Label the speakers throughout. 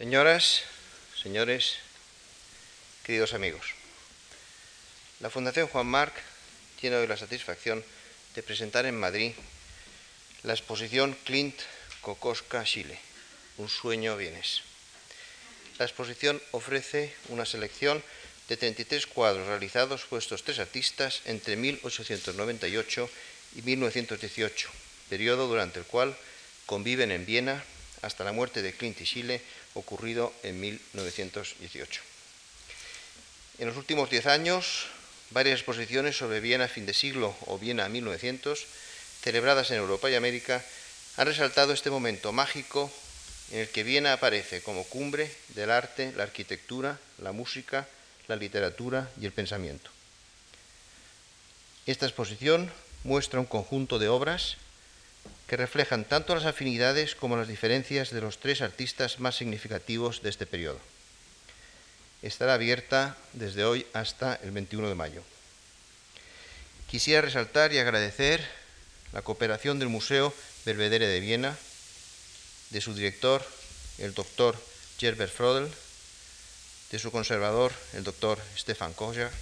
Speaker 1: Señoras, señores, queridos amigos, la Fundación Juan Marc tiene hoy la satisfacción de presentar en Madrid la exposición Clint Kokoska Chile, un sueño vienes. La exposición ofrece una selección de 33 cuadros realizados por estos tres artistas entre 1898 y 1918, periodo durante el cual conviven en Viena hasta la muerte de Clint y Chile, ocurrido en 1918. En los últimos diez años, varias exposiciones sobre Viena fin de siglo o Viena 1900, celebradas en Europa y América, han resaltado este momento mágico en el que Viena aparece como cumbre del arte, la arquitectura, la música, la literatura y el pensamiento. Esta exposición muestra un conjunto de obras que reflejan tanto las afinidades como las diferencias de los tres artistas más significativos de este periodo. Estará abierta desde hoy hasta el 21 de mayo. Quisiera resaltar y agradecer la cooperación del Museo Belvedere de Viena, de su director, el doctor Gerbert Frodel, de su conservador, el doctor Stefan Koja,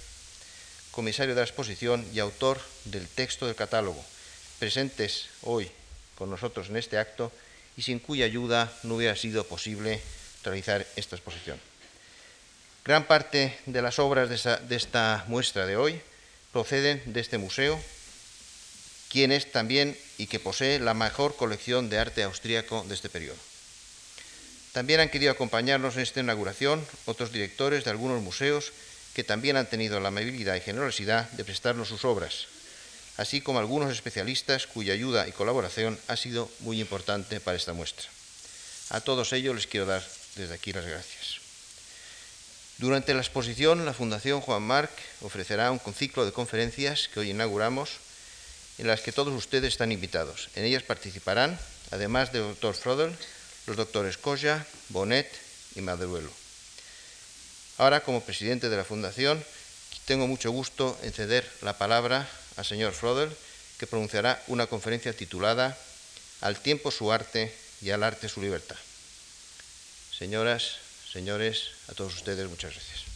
Speaker 1: comisario de la exposición y autor del texto del catálogo, presentes hoy con nosotros en este acto y sin cuya ayuda no hubiera sido posible realizar esta exposición. Gran parte de las obras de, esta muestra de hoy proceden de este museo, quien es también y que posee la mejor colección de arte austríaco de este periodo. También han querido acompañarnos en esta inauguración otros directores de algunos museos que también han tenido la amabilidad y generosidad de prestarnos sus obras, así como algunos especialistas cuya ayuda y colaboración ha sido muy importante para esta muestra. A todos ellos les quiero dar desde aquí las gracias. Durante la exposición, la Fundación Juan Marc ofrecerá un ciclo de conferencias que hoy inauguramos, en las que todos ustedes están invitados. En ellas participarán, además del doctor Frodel, los doctores Coya, Bonet y Maduelo. Ahora, como presidente de la Fundación, tengo mucho gusto en ceder la palabra al señor Frodel, que pronunciará una conferencia titulada Al tiempo su arte y al arte su libertad. Señoras, señores, a todos ustedes muchas gracias.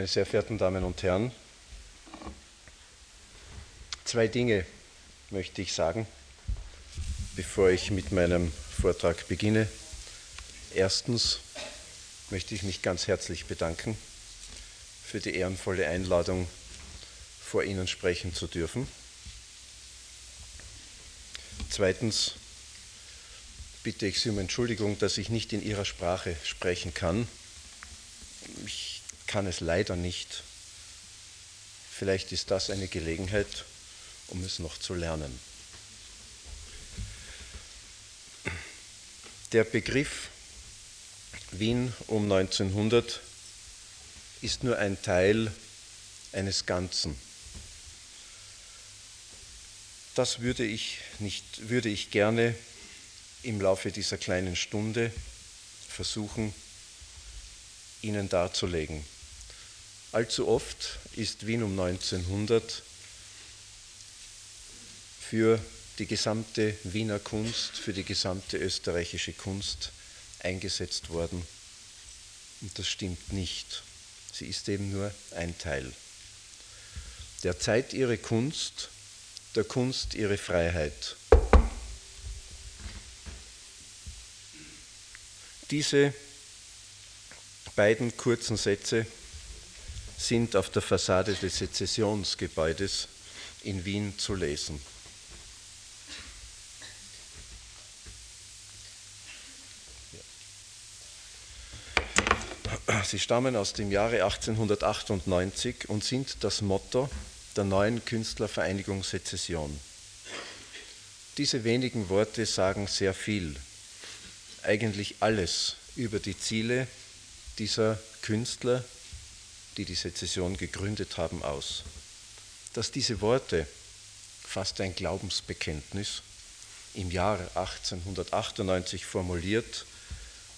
Speaker 2: Meine sehr verehrten Damen und Herren, zwei Dinge möchte ich sagen, bevor ich mit meinem Vortrag beginne. Erstens möchte ich mich ganz herzlich bedanken für die ehrenvolle Einladung, vor Ihnen sprechen zu dürfen. Zweitens bitte ich Sie um Entschuldigung, dass ich nicht in Ihrer Sprache sprechen kann. Ich kann es leider nicht. Vielleicht ist das eine Gelegenheit, um es noch zu lernen. Der Begriff Wien um 1900 ist nur ein Teil eines Ganzen. Das würde ich, nicht, würde ich gerne im Laufe dieser kleinen Stunde versuchen, Ihnen darzulegen. Allzu oft ist Wien um 1900 für die gesamte Wiener Kunst, für die gesamte österreichische Kunst eingesetzt worden. Und das stimmt nicht. Sie ist eben nur ein Teil. Der Zeit ihre Kunst, der Kunst ihre Freiheit. Diese beiden kurzen Sätze sind auf der Fassade des Sezessionsgebäudes in Wien zu lesen. Sie stammen aus dem Jahre 1898 und sind das Motto der neuen Künstlervereinigung Sezession. Diese wenigen Worte sagen sehr viel, eigentlich alles über die Ziele dieser Künstler, die die Sezession gegründet haben, aus. Dass diese Worte, fast ein Glaubensbekenntnis, im Jahre 1898 formuliert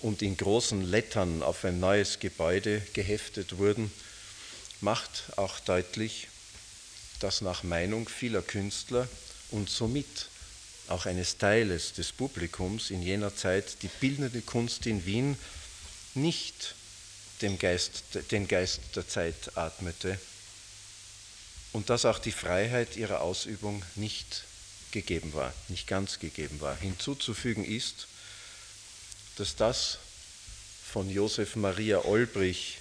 Speaker 2: und in großen Lettern auf ein neues Gebäude geheftet wurden, macht auch deutlich, dass nach Meinung vieler Künstler und somit auch eines Teiles des Publikums in jener Zeit die bildende Kunst in Wien nicht dem Geist, den Geist der Zeit atmete und dass auch die Freiheit ihrer Ausübung nicht gegeben war, nicht ganz gegeben war. Hinzuzufügen ist, dass das von Josef Maria Olbrich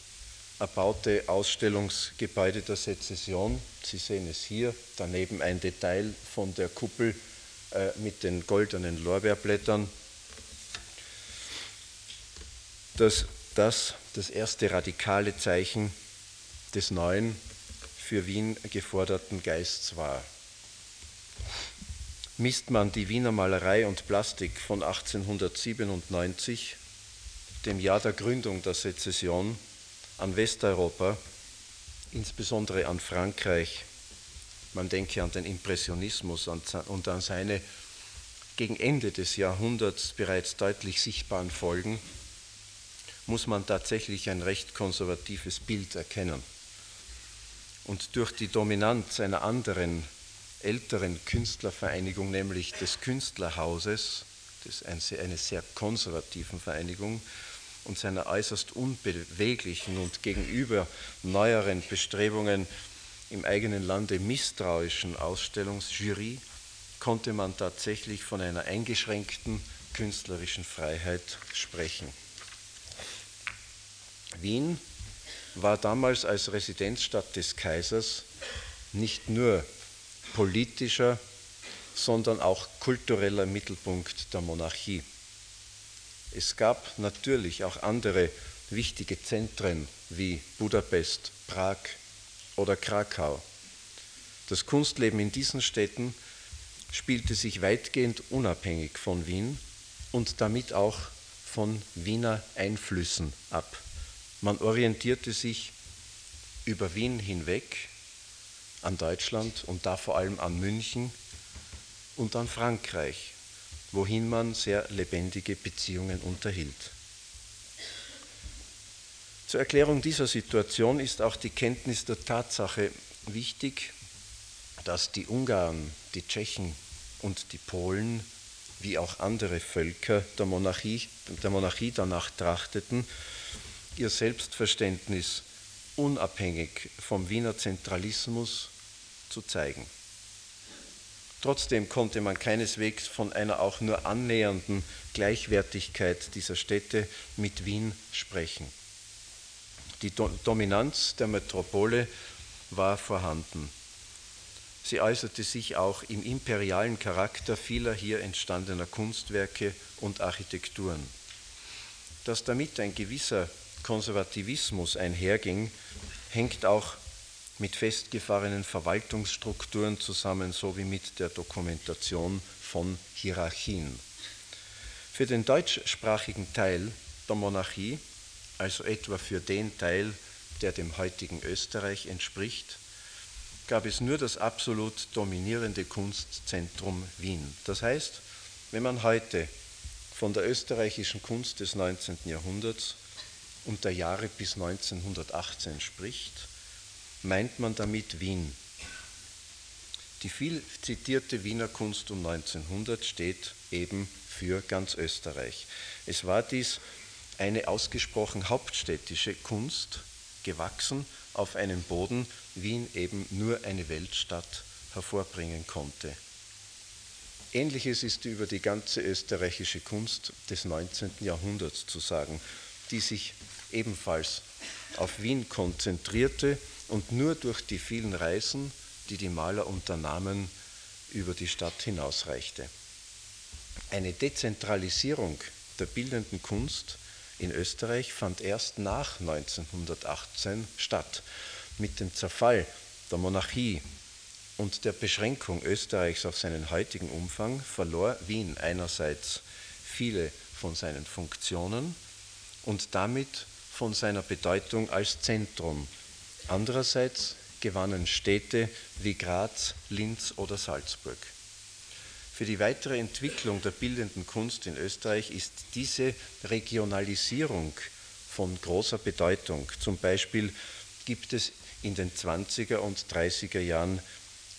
Speaker 2: erbaute Ausstellungsgebäude der Sezession, Sie sehen es hier, daneben ein Detail von der Kuppel äh, mit den goldenen Lorbeerblättern, dass das das erste radikale Zeichen des neuen, für Wien geforderten Geists war. Misst man die Wiener Malerei und Plastik von 1897, dem Jahr der Gründung der Sezession, an Westeuropa, insbesondere an Frankreich, man denke an den Impressionismus und an seine gegen Ende des Jahrhunderts bereits deutlich sichtbaren Folgen, muss man tatsächlich ein recht konservatives Bild erkennen. Und durch die Dominanz einer anderen älteren Künstlervereinigung, nämlich des Künstlerhauses, des, eine sehr konservativen Vereinigung, und seiner äußerst unbeweglichen und gegenüber neueren Bestrebungen im eigenen Lande misstrauischen Ausstellungsjury konnte man tatsächlich von einer eingeschränkten künstlerischen Freiheit sprechen. Wien war damals als Residenzstadt des Kaisers nicht nur politischer, sondern auch kultureller Mittelpunkt der Monarchie. Es gab natürlich auch andere wichtige Zentren wie Budapest, Prag oder Krakau. Das Kunstleben in diesen Städten spielte sich weitgehend unabhängig von Wien und damit auch von Wiener Einflüssen ab. Man orientierte sich über Wien hinweg an Deutschland und da vor allem an München und an Frankreich, wohin man sehr lebendige Beziehungen unterhielt. Zur Erklärung dieser Situation ist auch die Kenntnis der Tatsache wichtig, dass die Ungarn, die Tschechen und die Polen, wie auch andere Völker der Monarchie, der Monarchie danach trachteten, ihr Selbstverständnis unabhängig vom Wiener Zentralismus zu zeigen. Trotzdem konnte man keineswegs von einer auch nur annähernden Gleichwertigkeit dieser Städte mit Wien sprechen. Die Dominanz der Metropole war vorhanden. Sie äußerte sich auch im imperialen Charakter vieler hier entstandener Kunstwerke und Architekturen. Dass damit ein gewisser Konservativismus einherging, hängt auch mit festgefahrenen Verwaltungsstrukturen zusammen sowie mit der Dokumentation von Hierarchien. Für den deutschsprachigen Teil der Monarchie, also etwa für den Teil, der dem heutigen Österreich entspricht, gab es nur das absolut dominierende Kunstzentrum Wien. Das heißt, wenn man heute von der österreichischen Kunst des 19. Jahrhunderts und der Jahre bis 1918 spricht, meint man damit Wien. Die viel zitierte Wiener Kunst um 1900 steht eben für ganz Österreich. Es war dies eine ausgesprochen hauptstädtische Kunst, gewachsen auf einem Boden, Wien eben nur eine Weltstadt hervorbringen konnte. Ähnliches ist über die ganze österreichische Kunst des 19. Jahrhunderts zu sagen, die sich ebenfalls auf Wien konzentrierte und nur durch die vielen Reisen, die die Maler unternahmen, über die Stadt hinausreichte. Eine Dezentralisierung der bildenden Kunst in Österreich fand erst nach 1918 statt. Mit dem Zerfall der Monarchie und der Beschränkung Österreichs auf seinen heutigen Umfang verlor Wien einerseits viele von seinen Funktionen und damit von seiner Bedeutung als Zentrum. Andererseits gewannen Städte wie Graz, Linz oder Salzburg. Für die weitere Entwicklung der bildenden Kunst in Österreich ist diese Regionalisierung von großer Bedeutung. Zum Beispiel gibt es in den 20er und 30er Jahren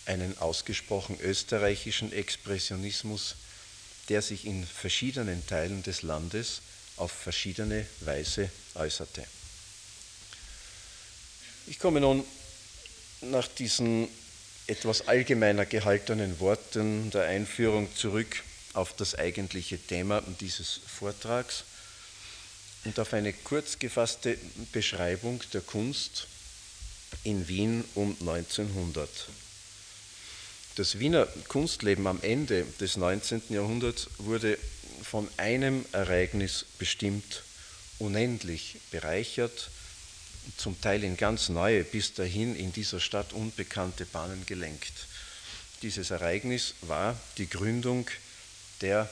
Speaker 2: einen ausgesprochen österreichischen Expressionismus, der sich in verschiedenen Teilen des Landes auf verschiedene Weise äußerte. Ich komme nun nach diesen etwas allgemeiner gehaltenen Worten der Einführung zurück auf das eigentliche Thema dieses Vortrags und auf eine kurz gefasste Beschreibung der Kunst in Wien um 1900. Das Wiener Kunstleben am Ende des 19. Jahrhunderts wurde von einem Ereignis bestimmt, unendlich bereichert, zum Teil in ganz neue, bis dahin in dieser Stadt unbekannte Bahnen gelenkt. Dieses Ereignis war die Gründung der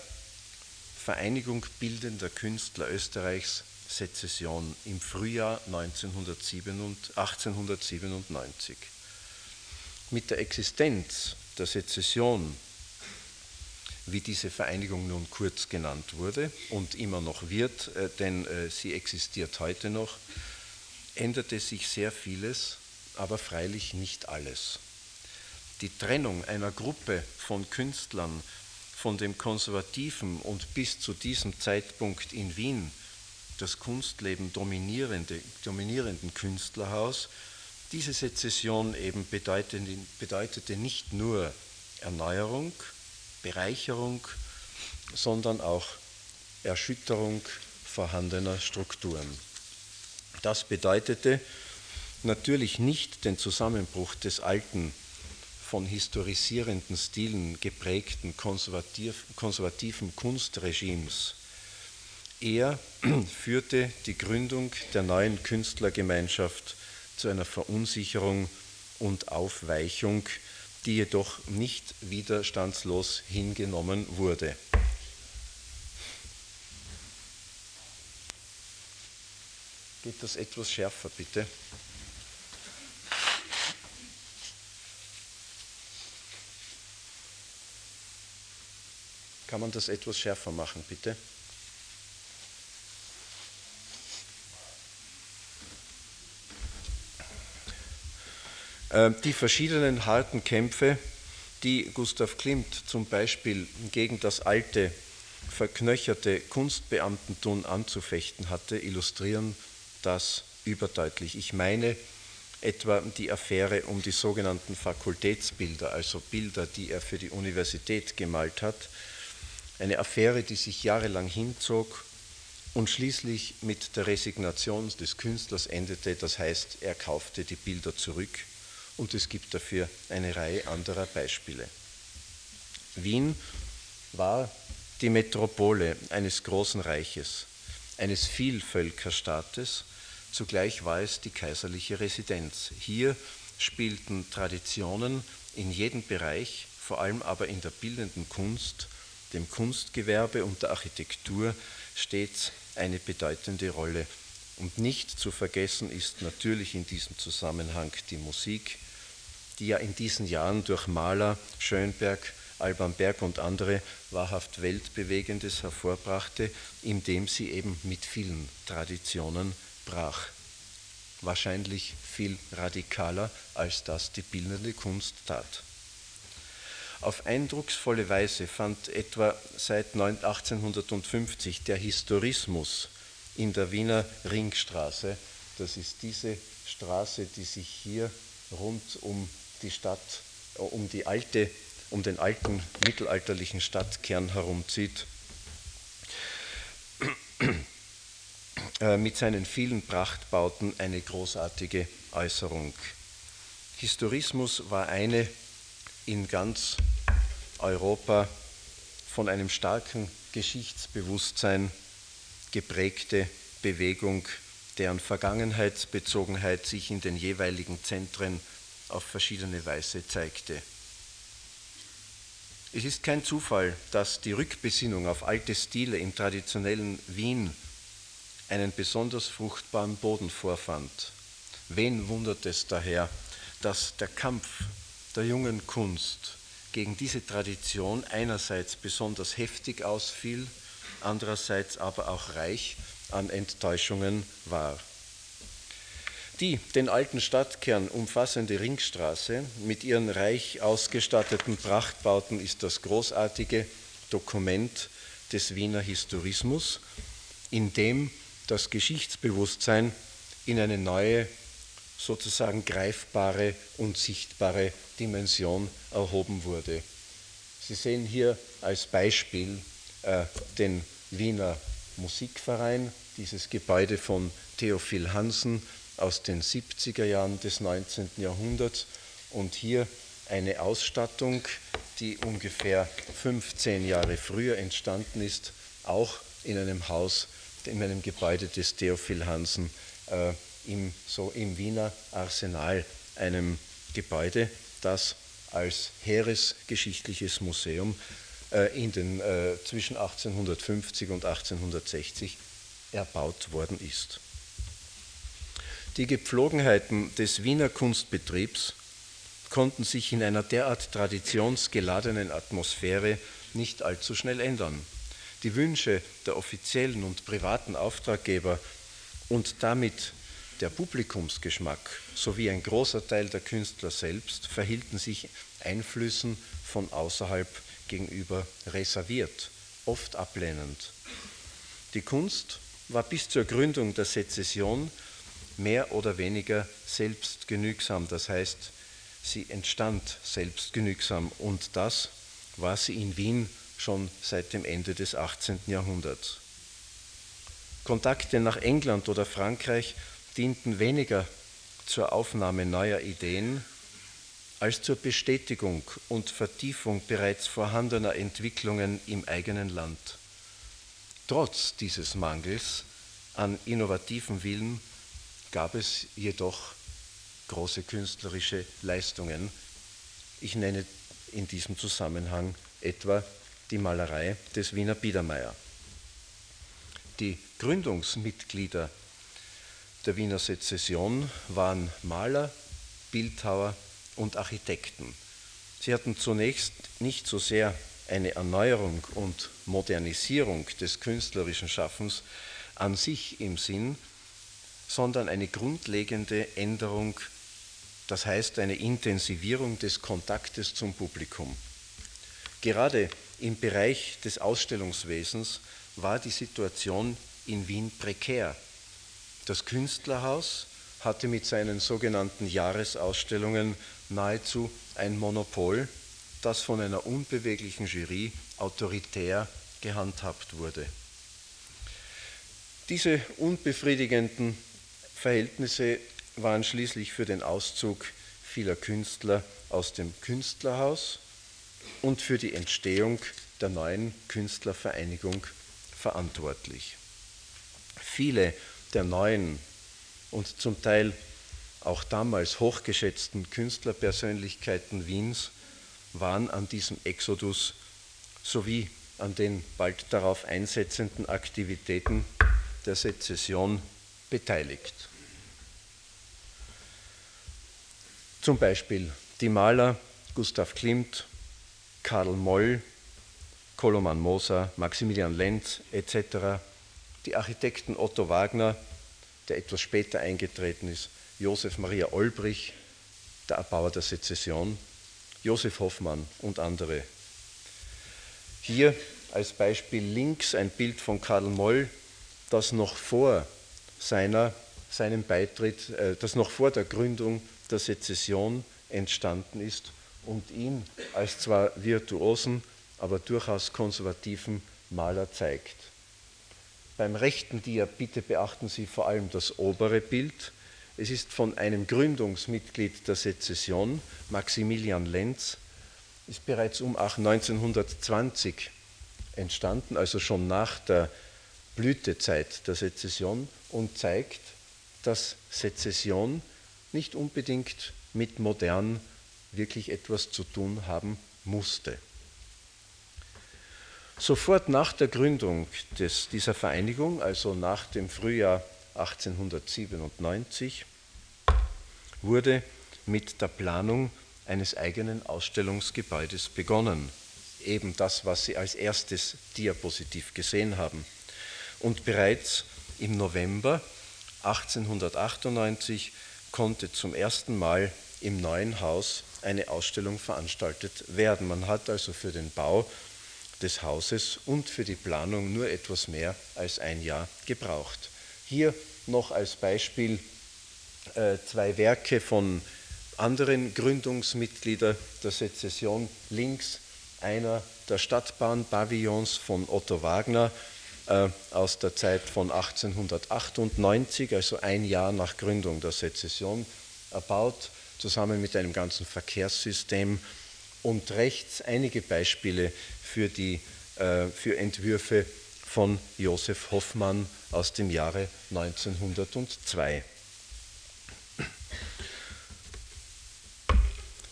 Speaker 2: Vereinigung bildender Künstler Österreichs Sezession im Frühjahr 1897. Mit der Existenz der Sezession, wie diese Vereinigung nun kurz genannt wurde und immer noch wird, äh, denn äh, sie existiert heute noch, änderte sich sehr vieles, aber freilich nicht alles. Die Trennung einer Gruppe von Künstlern von dem konservativen und bis zu diesem Zeitpunkt in Wien das Kunstleben dominierende, dominierenden Künstlerhaus, diese Sezession eben bedeutete, bedeutete nicht nur Erneuerung, Bereicherung, sondern auch Erschütterung vorhandener Strukturen. Das bedeutete natürlich nicht den Zusammenbruch des alten, von historisierenden Stilen geprägten konservativ, konservativen Kunstregimes. Er führte die Gründung der neuen Künstlergemeinschaft zu einer Verunsicherung und Aufweichung, die jedoch nicht widerstandslos hingenommen wurde. Geht das etwas schärfer, bitte? Kann man das etwas schärfer machen, bitte? Die verschiedenen harten Kämpfe, die Gustav Klimt zum Beispiel gegen das alte, verknöcherte Kunstbeamtentum anzufechten hatte, illustrieren das überdeutlich. Ich meine etwa die Affäre um die sogenannten Fakultätsbilder, also Bilder, die er für die Universität gemalt hat. Eine Affäre, die sich jahrelang hinzog und schließlich mit der Resignation des Künstlers endete, das heißt, er kaufte die Bilder zurück und es gibt dafür eine Reihe anderer Beispiele. Wien war die Metropole eines großen Reiches, eines Vielvölkerstaates, Zugleich war es die kaiserliche Residenz. Hier spielten Traditionen in jedem Bereich, vor allem aber in der bildenden Kunst, dem Kunstgewerbe und der Architektur stets eine bedeutende Rolle. Und nicht zu vergessen ist natürlich in diesem Zusammenhang die Musik, die ja in diesen Jahren durch Maler, Schönberg, Alban Berg und andere wahrhaft Weltbewegendes hervorbrachte, indem sie eben mit vielen Traditionen brach. Wahrscheinlich viel radikaler, als das die bildende Kunst tat. Auf eindrucksvolle Weise fand etwa seit 1850 der Historismus in der Wiener Ringstraße, das ist diese Straße, die sich hier rund um die Stadt, äh, um die alte, um den alten mittelalterlichen Stadtkern herumzieht, äh, mit seinen vielen Prachtbauten eine großartige Äußerung. Historismus war eine in ganz Europa von einem starken Geschichtsbewusstsein geprägte Bewegung, deren Vergangenheitsbezogenheit sich in den jeweiligen Zentren auf verschiedene Weise zeigte. Es ist kein Zufall, dass die Rückbesinnung auf alte Stile im traditionellen Wien einen besonders fruchtbaren Boden vorfand. Wen wundert es daher, dass der Kampf der jungen Kunst gegen diese Tradition einerseits besonders heftig ausfiel, andererseits aber auch reich an Enttäuschungen war. Die den alten Stadtkern umfassende Ringstraße mit ihren reich ausgestatteten Prachtbauten ist das großartige Dokument des Wiener Historismus, in dem das Geschichtsbewusstsein in eine neue, sozusagen greifbare und sichtbare Dimension erhoben wurde. Sie sehen hier als Beispiel äh, den Wiener Musikverein, dieses Gebäude von Theophil Hansen aus den 70er Jahren des 19. Jahrhunderts und hier eine Ausstattung, die ungefähr 15 Jahre früher entstanden ist, auch in einem Haus, in einem Gebäude des Theophil Hansen äh, im, so im Wiener Arsenal, einem Gebäude, das als Heeresgeschichtliches Museum äh, in den, äh, zwischen 1850 und 1860 erbaut worden ist. Die Gepflogenheiten des Wiener Kunstbetriebs konnten sich in einer derart traditionsgeladenen Atmosphäre nicht allzu schnell ändern. Die Wünsche der offiziellen und privaten Auftraggeber und damit der Publikumsgeschmack sowie ein großer Teil der Künstler selbst verhielten sich Einflüssen von außerhalb gegenüber reserviert, oft ablehnend. Die Kunst war bis zur Gründung der Sezession mehr oder weniger selbstgenügsam, das heißt, sie entstand selbstgenügsam und das war sie in Wien schon seit dem Ende des 18. Jahrhunderts. Kontakte nach England oder Frankreich dienten weniger zur Aufnahme neuer Ideen als zur Bestätigung und Vertiefung bereits vorhandener Entwicklungen im eigenen Land. Trotz dieses Mangels an innovativen Willen gab es jedoch große künstlerische Leistungen. Ich nenne in diesem Zusammenhang etwa die Malerei des Wiener Biedermeier. Die Gründungsmitglieder der Wiener Sezession waren Maler, Bildhauer und Architekten. Sie hatten zunächst nicht so sehr eine Erneuerung und Modernisierung des künstlerischen Schaffens an sich im Sinn, sondern eine grundlegende Änderung, das heißt eine Intensivierung des Kontaktes zum Publikum. Gerade im Bereich des Ausstellungswesens war die Situation in Wien prekär. Das Künstlerhaus hatte mit seinen sogenannten Jahresausstellungen nahezu ein Monopol, das von einer unbeweglichen Jury autoritär gehandhabt wurde. Diese unbefriedigenden Verhältnisse waren schließlich für den Auszug vieler Künstler aus dem Künstlerhaus und für die Entstehung der neuen Künstlervereinigung verantwortlich. Viele der neuen und zum Teil auch damals hochgeschätzten Künstlerpersönlichkeiten Wiens waren an diesem Exodus sowie an den bald darauf einsetzenden Aktivitäten der Sezession beteiligt. Zum Beispiel die Maler Gustav Klimt, Karl Moll, Koloman Moser, Maximilian Lenz etc., die Architekten Otto Wagner, der etwas später eingetreten ist, Josef Maria Olbrich, der Erbauer der Sezession, Josef Hoffmann und andere. Hier als Beispiel links ein Bild von Karl Moll, das noch vor seiner, seinem Beitritt, äh, das noch vor der Gründung der Sezession entstanden ist und ihn als zwar virtuosen, aber durchaus konservativen Maler zeigt. Beim rechten Dia bitte beachten Sie vor allem das obere Bild. Es ist von einem Gründungsmitglied der Sezession, Maximilian Lenz, ist bereits um 1920 entstanden, also schon nach der Blütezeit der Sezession und zeigt, dass Sezession nicht unbedingt mit modern wirklich etwas zu tun haben musste. Sofort nach der Gründung des, dieser Vereinigung, also nach dem Frühjahr 1897, wurde mit der Planung eines eigenen Ausstellungsgebäudes begonnen. Eben das, was Sie als erstes Diapositiv gesehen haben. Und bereits im November 1898 konnte zum ersten Mal im neuen Haus eine Ausstellung veranstaltet werden. Man hat also für den Bau des Hauses und für die Planung nur etwas mehr als ein Jahr gebraucht. Hier noch als Beispiel äh, zwei Werke von anderen Gründungsmitgliedern der Sezession. Links einer der Stadtbahnpavillons von Otto Wagner aus der Zeit von 1898, also ein Jahr nach Gründung der Sezession, erbaut, zusammen mit einem ganzen Verkehrssystem. Und rechts einige Beispiele für, die, äh, für Entwürfe von Josef Hoffmann aus dem Jahre 1902.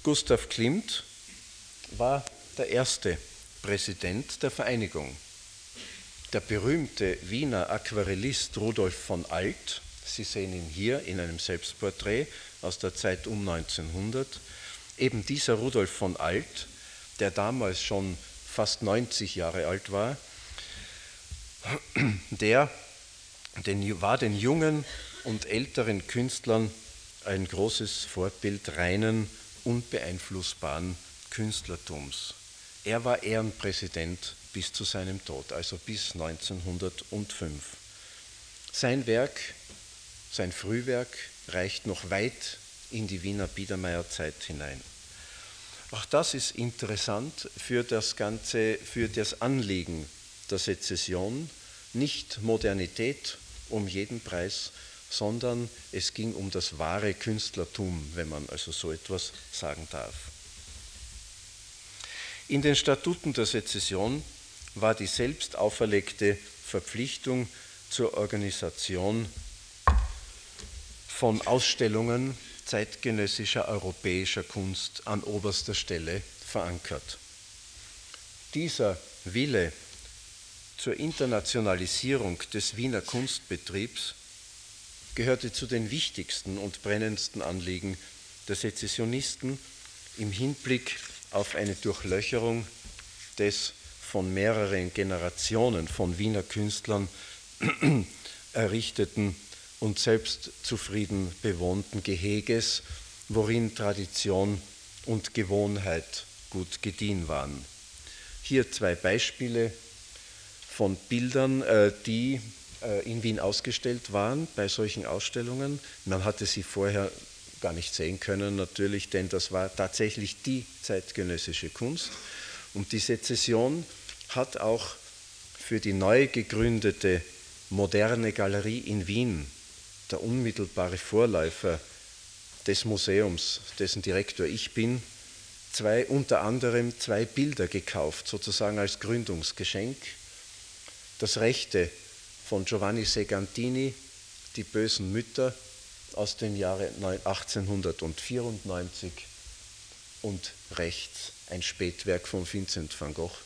Speaker 2: Gustav Klimt war der erste Präsident der Vereinigung. Der berühmte Wiener Aquarellist Rudolf von Alt, Sie sehen ihn hier in einem Selbstporträt aus der Zeit um 1900, eben dieser Rudolf von Alt, der damals schon fast 90 Jahre alt war, der den, war den jungen und älteren Künstlern ein großes Vorbild reinen, unbeeinflussbaren Künstlertums. Er war Ehrenpräsident bis zu seinem Tod, also bis 1905. Sein Werk, sein Frühwerk reicht noch weit in die Wiener Biedermeierzeit hinein. Auch das ist interessant für das Ganze, für das Anliegen der Sezession. Nicht Modernität um jeden Preis, sondern es ging um das wahre Künstlertum, wenn man also so etwas sagen darf. In den Statuten der Sezession war die selbst auferlegte Verpflichtung zur Organisation von Ausstellungen zeitgenössischer europäischer Kunst an oberster Stelle verankert. Dieser Wille zur Internationalisierung des Wiener Kunstbetriebs gehörte zu den wichtigsten und brennendsten Anliegen der Sezessionisten im Hinblick auf eine Durchlöcherung des von mehreren Generationen von Wiener Künstlern errichteten und selbstzufrieden bewohnten Geheges, worin Tradition und Gewohnheit gut gediehen waren. Hier zwei Beispiele von Bildern, äh, die äh, in Wien ausgestellt waren bei solchen Ausstellungen. Man hatte sie vorher gar nicht sehen können, natürlich, denn das war tatsächlich die zeitgenössische Kunst. Und die Sezession hat auch für die neu gegründete moderne Galerie in Wien der unmittelbare Vorläufer des Museums, dessen Direktor ich bin, zwei, unter anderem zwei Bilder gekauft, sozusagen als Gründungsgeschenk. Das rechte von Giovanni Segantini, Die bösen Mütter aus dem Jahre 1894 und rechts ein Spätwerk von Vincent van Gogh,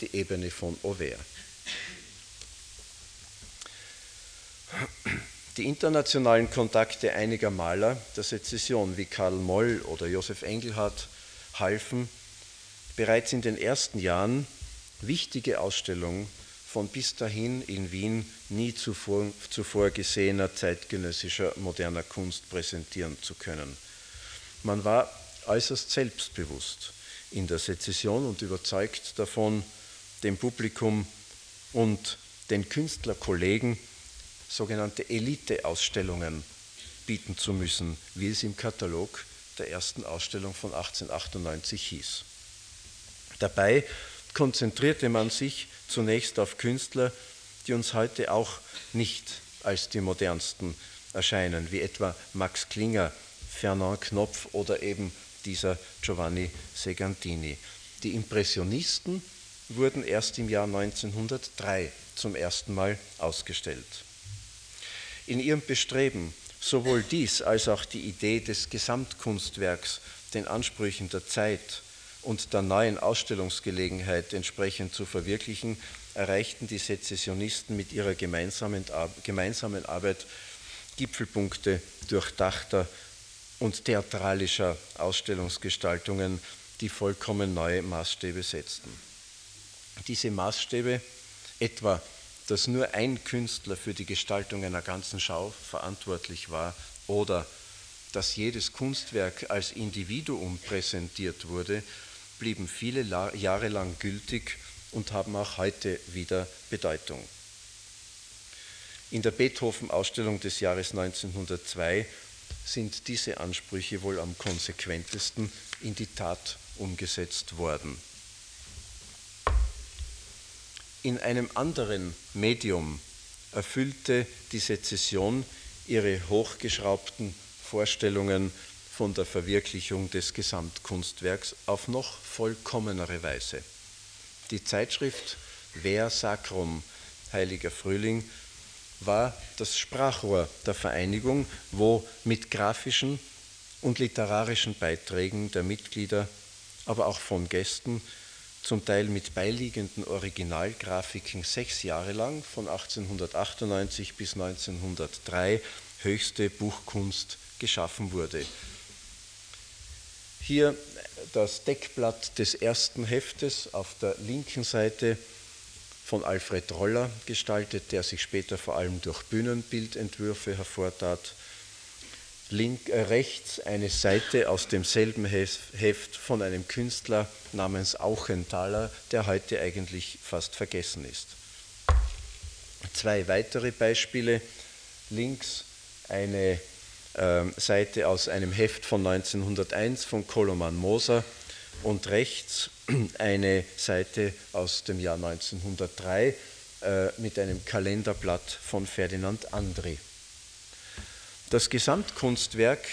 Speaker 2: Die Ebene von Auvers. Die internationalen Kontakte einiger Maler der Sezession wie Karl Moll oder Josef Engelhardt halfen bereits in den ersten Jahren wichtige Ausstellungen von bis dahin in Wien nie zuvor, zuvor gesehener zeitgenössischer moderner Kunst präsentieren zu können. Man war äußerst selbstbewusst in der Sezession und überzeugt davon, dem Publikum und den Künstlerkollegen sogenannte Elite-Ausstellungen bieten zu müssen, wie es im Katalog der ersten Ausstellung von 1898 hieß. Dabei konzentrierte man sich zunächst auf Künstler, die uns heute auch nicht als die modernsten erscheinen, wie etwa Max Klinger, Fernand Knopf oder eben dieser Giovanni Segantini. Die Impressionisten wurden erst im Jahr 1903 zum ersten Mal ausgestellt. In ihrem Bestreben, sowohl dies als auch die Idee des Gesamtkunstwerks den Ansprüchen der Zeit und der neuen Ausstellungsgelegenheit entsprechend zu verwirklichen, erreichten die Sezessionisten mit ihrer gemeinsamen, gemeinsamen Arbeit Gipfelpunkte durchdachter und theatralischer Ausstellungsgestaltungen, die vollkommen neue Maßstäbe setzten. Diese Maßstäbe, etwa, dass nur ein Künstler für die Gestaltung einer ganzen Schau verantwortlich war oder dass jedes Kunstwerk als Individuum präsentiert wurde, blieben viele Jahre lang gültig und haben auch heute wieder Bedeutung. In der Beethoven-Ausstellung des Jahres 1902 sind diese Ansprüche wohl am konsequentesten in die Tat umgesetzt worden. In einem anderen Medium erfüllte die Sezession ihre hochgeschraubten Vorstellungen von der Verwirklichung des Gesamtkunstwerks auf noch vollkommenere Weise. Die Zeitschrift Ver Sacrum, Heiliger Frühling, war das Sprachrohr der Vereinigung, wo mit grafischen und literarischen Beiträgen der Mitglieder, aber auch von Gästen, zum Teil mit beiliegenden Originalgrafiken sechs Jahre lang, von 1898 bis 1903, höchste Buchkunst geschaffen wurde. Hier das Deckblatt des ersten Heftes auf der linken Seite von Alfred Roller gestaltet, der sich später vor allem durch Bühnenbildentwürfe hervortat. Link, äh, rechts eine Seite aus demselben Heft von einem Künstler namens Auchenthaler, der heute eigentlich fast vergessen ist. Zwei weitere Beispiele. Links eine äh, Seite aus einem Heft von 1901 von Koloman Moser und rechts eine Seite aus dem Jahr 1903 äh, mit einem Kalenderblatt von Ferdinand Andri. Das Gesamtkunstwerk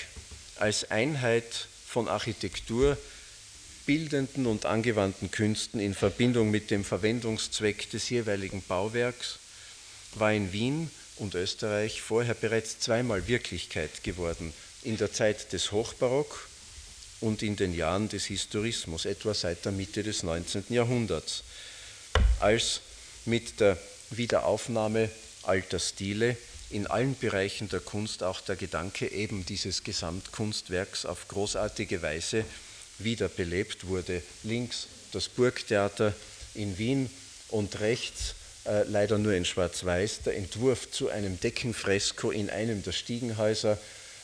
Speaker 2: als Einheit von Architektur, bildenden und angewandten Künsten in Verbindung mit dem Verwendungszweck des jeweiligen Bauwerks war in Wien und Österreich vorher bereits zweimal Wirklichkeit geworden, in der Zeit des Hochbarock und in den Jahren des Historismus, etwa seit der Mitte des 19. Jahrhunderts, als mit der Wiederaufnahme alter Stile in allen Bereichen der Kunst auch der Gedanke eben dieses Gesamtkunstwerks auf großartige Weise wiederbelebt wurde. Links das Burgtheater in Wien und rechts äh, leider nur in Schwarz-Weiß der Entwurf zu einem Deckenfresko in einem der Stiegenhäuser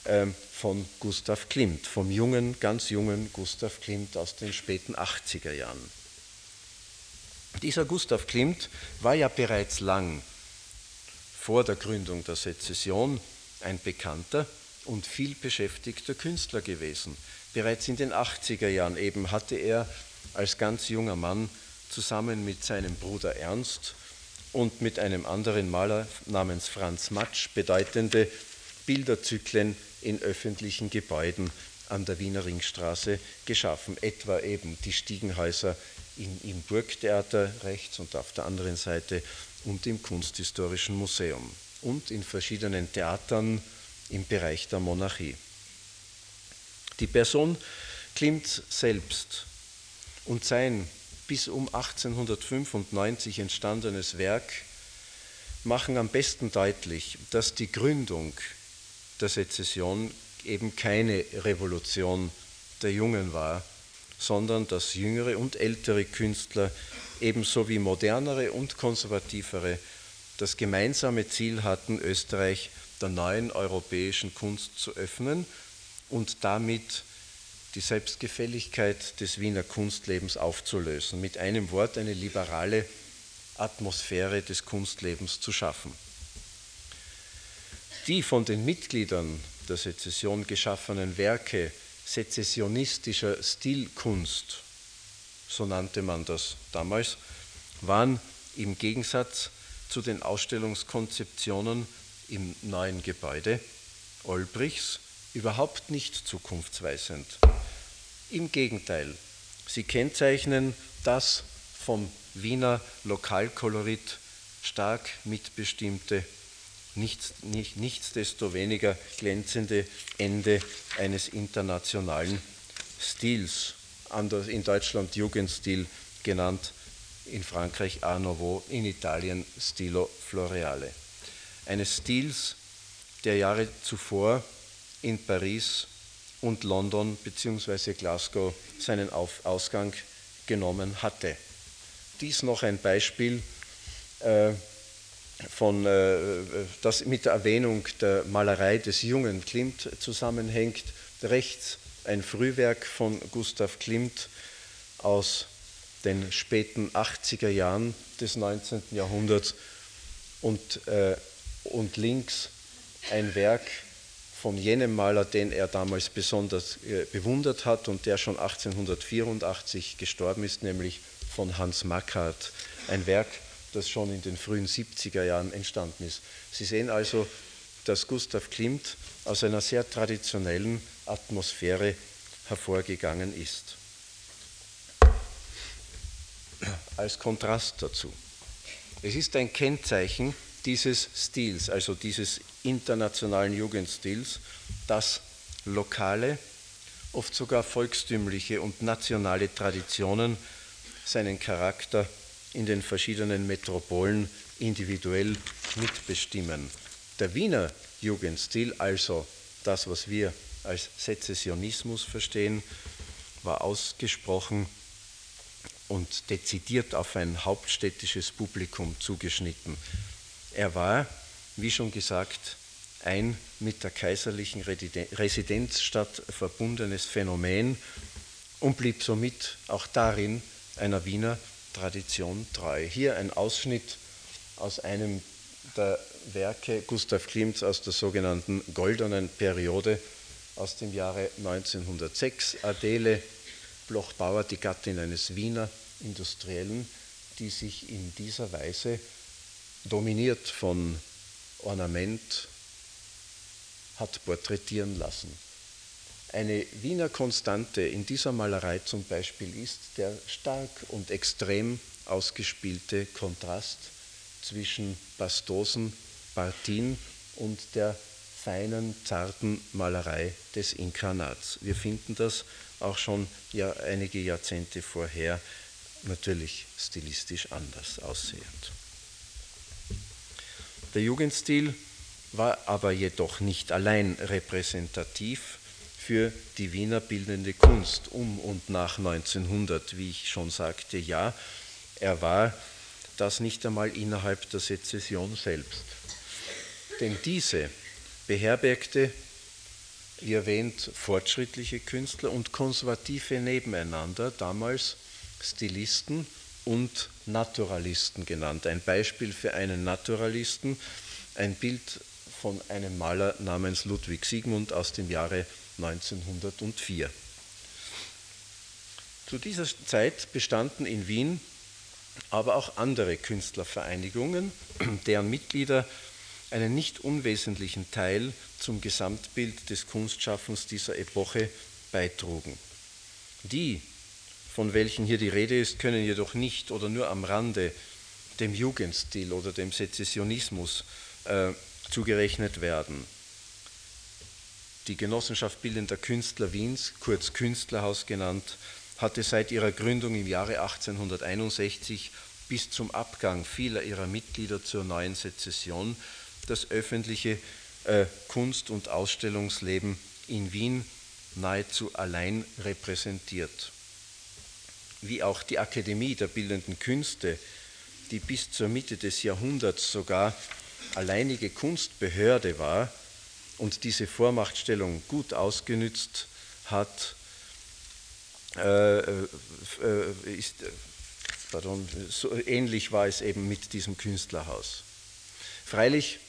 Speaker 2: ähm, von Gustav Klimt, vom jungen, ganz jungen Gustav Klimt aus den späten 80er Jahren. Dieser Gustav Klimt war ja bereits lang vor der Gründung der Sezession ein bekannter und viel beschäftigter Künstler gewesen. Bereits in den 80er Jahren eben hatte er als ganz junger Mann zusammen mit seinem Bruder Ernst und mit einem anderen Maler namens Franz Matsch bedeutende Bilderzyklen in öffentlichen Gebäuden an der Wiener Ringstraße geschaffen, etwa eben die Stiegenhäuser in, im Burgtheater rechts und auf der anderen Seite und im Kunsthistorischen Museum und in verschiedenen Theatern im Bereich der Monarchie. Die Person Klimt selbst und sein bis um 1895 entstandenes Werk machen am besten deutlich, dass die Gründung der Sezession eben keine Revolution der Jungen war, sondern dass jüngere und ältere Künstler ebenso wie modernere und konservativere das gemeinsame Ziel hatten, Österreich der neuen europäischen Kunst zu öffnen und damit die Selbstgefälligkeit des Wiener Kunstlebens aufzulösen, mit einem Wort eine liberale Atmosphäre des Kunstlebens zu schaffen. Die von den Mitgliedern der Sezession geschaffenen Werke sezessionistischer Stilkunst, so nannte man das damals, waren im Gegensatz zu den Ausstellungskonzeptionen im neuen Gebäude Olbrichs überhaupt nicht zukunftsweisend. Im Gegenteil, sie kennzeichnen das vom Wiener Lokalkolorit stark mitbestimmte nichts, nicht, nichtsdestoweniger glänzende Ende eines internationalen Stils. in Deutschland Jugendstil genannt, in Frankreich Art Nouveau, in Italien Stilo Floreale. Eines Stils, der Jahre zuvor in Paris und London bzw. Glasgow seinen Ausgang genommen hatte. Dies noch ein Beispiel äh, von, äh, das mit der Erwähnung der Malerei des jungen Klimt zusammenhängt. Rechts ein Frühwerk von Gustav Klimt aus den späten 80er Jahren des 19. Jahrhunderts und, äh, und links ein Werk von jenem Maler, den er damals besonders äh, bewundert hat und der schon 1884 gestorben ist, nämlich von Hans Mackart. Ein Werk, das schon in den frühen 70er Jahren entstanden ist. Sie sehen also, dass Gustav Klimt aus einer sehr traditionellen Atmosphäre hervorgegangen ist. Als Kontrast dazu. Es ist ein Kennzeichen dieses Stils, also dieses internationalen Jugendstils, dass lokale, oft sogar volkstümliche und nationale Traditionen seinen Charakter in den verschiedenen Metropolen individuell mitbestimmen. Der Wiener Jugendstil, also das, was wir als Sezessionismus verstehen, war ausgesprochen und dezidiert auf ein hauptstädtisches Publikum zugeschnitten. Er war, wie schon gesagt, ein mit der kaiserlichen Residenzstadt verbundenes Phänomen und blieb somit auch darin einer Wiener Tradition treu. Hier ein Ausschnitt aus einem der Werke Gustav Klimts aus der sogenannten Goldenen Periode aus dem Jahre 1906. Adele Bloch-Bauer, die Gattin eines Wiener Industriellen, die sich in dieser Weise dominiert von Ornament hat porträtieren lassen. Eine Wiener Konstante in dieser Malerei zum Beispiel ist der stark und extrem ausgespielte Kontrast zwischen pastosen Partien und der feinen, zarten Malerei des Inkarnats. Wir finden das auch schon ja, einige Jahrzehnte vorher natürlich stilistisch anders aussehend. Der Jugendstil war aber jedoch nicht allein repräsentativ für die Wiener bildende Kunst um und nach 1900, wie ich schon sagte, ja, er war das nicht einmal innerhalb der Sezession selbst. Denn diese beherbergte, wie erwähnt, fortschrittliche Künstler und konservative nebeneinander, damals Stilisten und Naturalisten genannt. Ein Beispiel für einen Naturalisten, ein Bild von einem Maler namens Ludwig Siegmund aus dem Jahre 1904. Zu dieser Zeit bestanden in Wien aber auch andere Künstlervereinigungen, deren Mitglieder einen nicht unwesentlichen Teil zum Gesamtbild des Kunstschaffens dieser Epoche beitrugen. Die, von welchen hier die Rede ist, können jedoch nicht oder nur am Rande dem Jugendstil oder dem Sezessionismus äh, zugerechnet werden die Genossenschaft Bildender Künstler Wiens, kurz Künstlerhaus genannt, hatte seit ihrer Gründung im Jahre 1861 bis zum Abgang vieler ihrer Mitglieder zur neuen Sezession das öffentliche äh, Kunst- und Ausstellungsleben in Wien nahezu allein repräsentiert. Wie auch die Akademie der Bildenden Künste, die bis zur Mitte des Jahrhunderts sogar alleinige Kunstbehörde war, und diese Vormachtstellung gut ausgenützt hat, äh, äh, ist, pardon, so ähnlich war es eben mit diesem Künstlerhaus. Freilich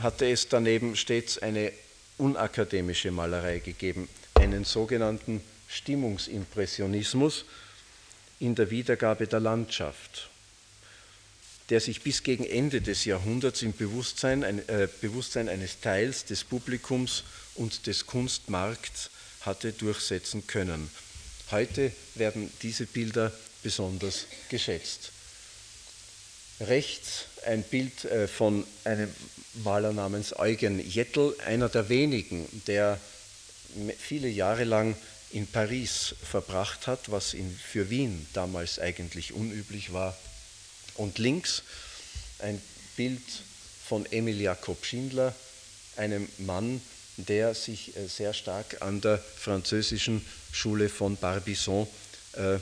Speaker 2: hatte es daneben stets eine unakademische Malerei gegeben, einen sogenannten Stimmungsimpressionismus in der Wiedergabe der Landschaft der sich bis gegen Ende des Jahrhunderts im Bewusstsein, ein, äh, Bewusstsein eines Teils des Publikums und des Kunstmarkts hatte durchsetzen können. Heute werden diese Bilder besonders geschätzt. Rechts ein Bild äh, von einem Maler namens Eugen Jettel, einer der wenigen, der viele Jahre lang in Paris verbracht hat, was für Wien damals eigentlich unüblich war. Und links ein Bild von Emil Jakob Schindler, einem Mann, der sich äh, sehr stark an der französischen Schule von Barbizon äh,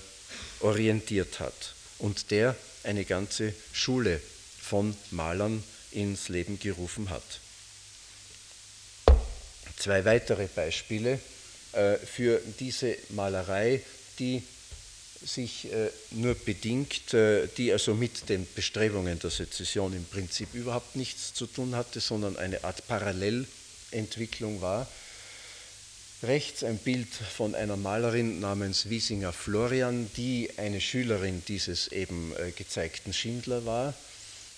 Speaker 2: orientiert hat und der eine ganze Schule von Malern ins Leben gerufen hat. Zwei weitere Beispiele äh, für diese Malerei, die sich äh, nur bedingt, äh, die also mit den Bestrebungen der Sezession im Prinzip überhaupt nichts zu tun hatte, sondern eine Art Parallelentwicklung war. Rechts ein Bild von einer Malerin namens Wiesinger Florian, die eine Schülerin dieses eben gezeigten Schindler war.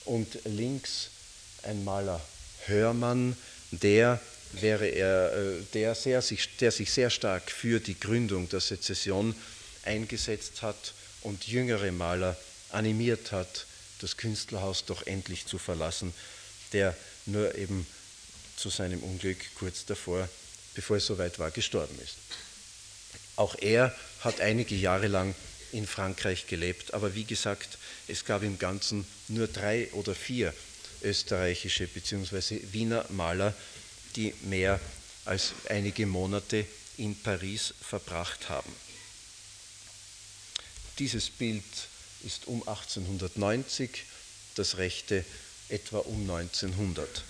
Speaker 2: Und links ein Maler Hörmann, der wäre er, äh, der, sehr, der sich sehr stark für die Gründung der Sezession eingesetzt hat und jüngere Maler animiert hat, das Künstlerhaus doch endlich zu verlassen, der nur eben zu seinem Unglück kurz davor, bevor es soweit war, gestorben ist. Auch er hat einige Jahre lang in Frankreich gelebt, aber wie gesagt, es gab im Ganzen nur drei oder vier österreichische bzw. Wiener Maler, die mehr als einige Monate in Paris verbracht haben. Dieses Bild ist um 1890, das rechte etwa um 1900.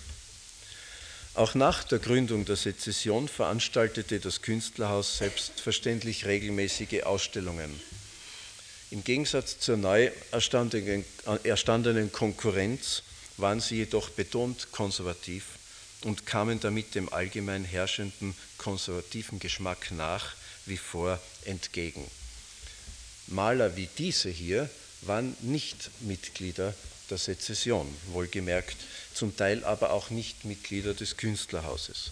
Speaker 2: Auch nach der Gründung der Sezession veranstaltete das Künstlerhaus selbstverständlich regelmäßige Ausstellungen. Im Gegensatz zur neu erstandenen Konkurrenz waren sie jedoch betont konservativ und kamen damit dem allgemein herrschenden konservativen Geschmack nach wie vor entgegen. Maler wie diese hier waren nicht Mitglieder der Sezession, wohlgemerkt, zum Teil aber auch nicht Mitglieder des Künstlerhauses.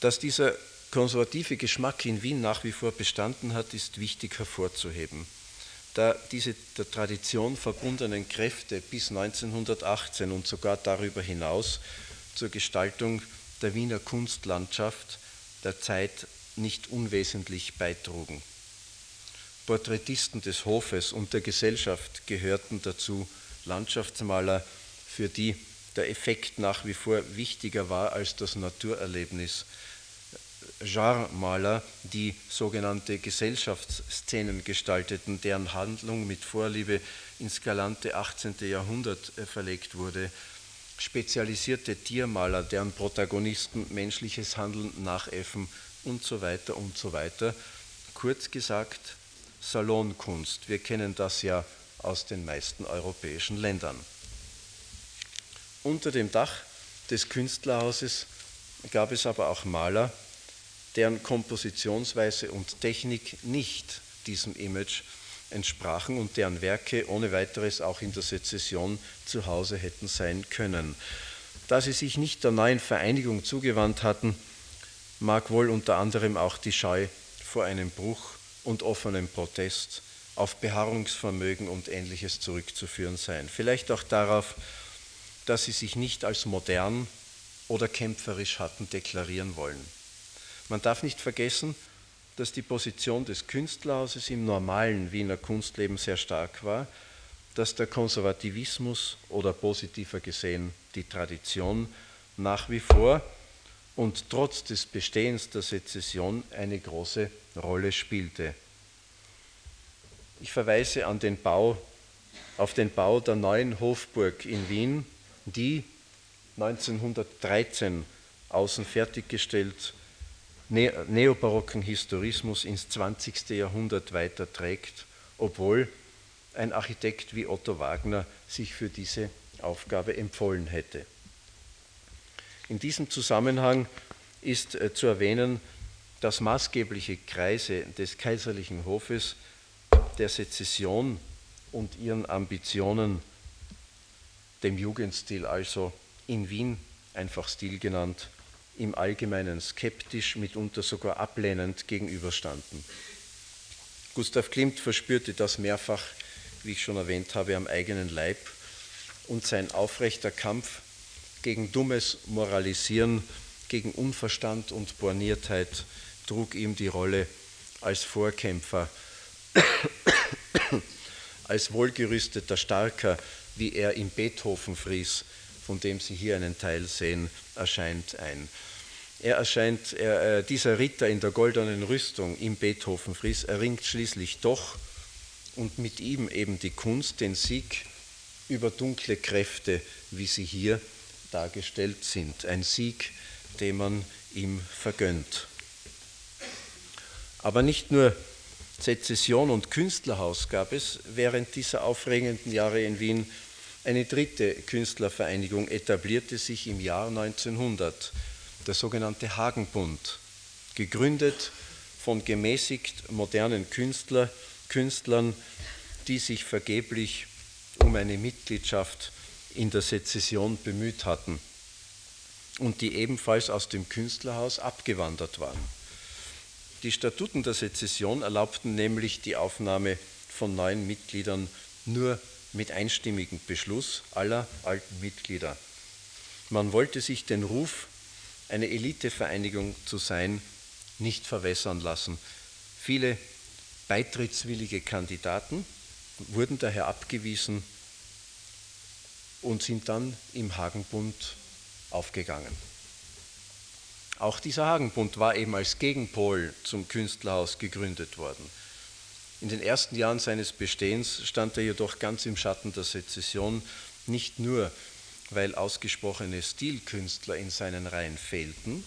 Speaker 2: Dass dieser konservative Geschmack in Wien nach wie vor bestanden hat, ist wichtig hervorzuheben da diese der Tradition verbundenen Kräfte bis 1918 und sogar darüber hinaus zur Gestaltung der Wiener Kunstlandschaft der Zeit nicht unwesentlich beitrugen. Porträtisten des Hofes und der Gesellschaft gehörten dazu, Landschaftsmaler, für die der Effekt nach wie vor wichtiger war als das Naturerlebnis, Genremaler, die sogenannte Gesellschaftsszenen gestalteten, deren Handlung mit Vorliebe ins galante 18. Jahrhundert äh, verlegt wurde, spezialisierte Tiermaler, deren Protagonisten menschliches Handeln nachäffen und so weiter und so weiter. Kurz gesagt, Salonkunst. Wir kennen das ja aus den meisten europäischen Ländern. Unter dem Dach des Künstlerhauses gab es aber auch Maler, deren Kompositionsweise und Technik nicht diesem Image entsprachen und deren Werke ohne weiteres auch in der Sezession zu Hause hätten sein können. Da sie sich nicht der neuen Vereinigung zugewandt hatten, mag wohl unter anderem auch die Scheu vor einem Bruch und offenem Protest auf Beharrungsvermögen und ähnliches zurückzuführen sein. Vielleicht auch darauf, dass sie sich nicht als modern oder kämpferisch hatten deklarieren wollen. Man darf nicht vergessen, dass die Position des Künstlerhauses im normalen Wiener Kunstleben sehr stark war, dass der Konservativismus oder positiver gesehen die Tradition nach wie vor und trotz des Bestehens der Sezession eine große Rolle spielte. Ich verweise an den Bau, auf den Bau der neuen Hofburg in Wien, die 1913 außen fertiggestellt neobarocken Historismus ins 20. Jahrhundert weiterträgt, obwohl ein Architekt wie Otto Wagner sich für diese Aufgabe empfohlen hätte. In diesem Zusammenhang ist äh, zu erwähnen, dass maßgebliche Kreise des kaiserlichen Hofes der Sezession und ihren Ambitionen, dem Jugendstil also in Wien einfach Stil genannt, im Allgemeinen skeptisch, mitunter sogar ablehnend gegenüberstanden. Gustav Klimt verspürte das mehrfach, wie ich schon erwähnt habe, am eigenen Leib und sein aufrechter Kampf gegen dummes Moralisieren gegen Unverstand und Borniertheit trug ihm die Rolle als Vorkämpfer, als wohlgerüsteter Starker, wie er im Beethoven-Fries, von dem Sie hier einen Teil sehen, erscheint ein. Er erscheint, er, äh, dieser Ritter in der goldenen Rüstung im Beethoven-Fries erringt schließlich doch und mit ihm eben die Kunst, den Sieg über dunkle Kräfte, wie sie hier dargestellt sind. Ein Sieg, den man ihm vergönnt. Aber nicht nur Sezession und Künstlerhaus gab es während dieser aufregenden Jahre in Wien. Eine dritte Künstlervereinigung etablierte sich im Jahr 1900, der sogenannte Hagenbund, gegründet von gemäßigt modernen Künstler, Künstlern, die sich vergeblich um eine Mitgliedschaft in der Sezession bemüht hatten und die ebenfalls aus dem Künstlerhaus abgewandert waren. Die Statuten der Sezession erlaubten nämlich die Aufnahme von neuen Mitgliedern nur mit einstimmigem Beschluss aller alten Mitglieder. Man wollte sich den Ruf, eine Elitevereinigung zu sein, nicht verwässern lassen. Viele beitrittswillige Kandidaten wurden daher abgewiesen und sind dann im Hagenbund aufgegangen. Auch dieser Hagenbund war eben als Gegenpol zum Künstlerhaus gegründet worden. In den ersten Jahren seines Bestehens stand er jedoch ganz im Schatten der Sezession, nicht nur, weil ausgesprochene Stilkünstler in seinen Reihen fehlten,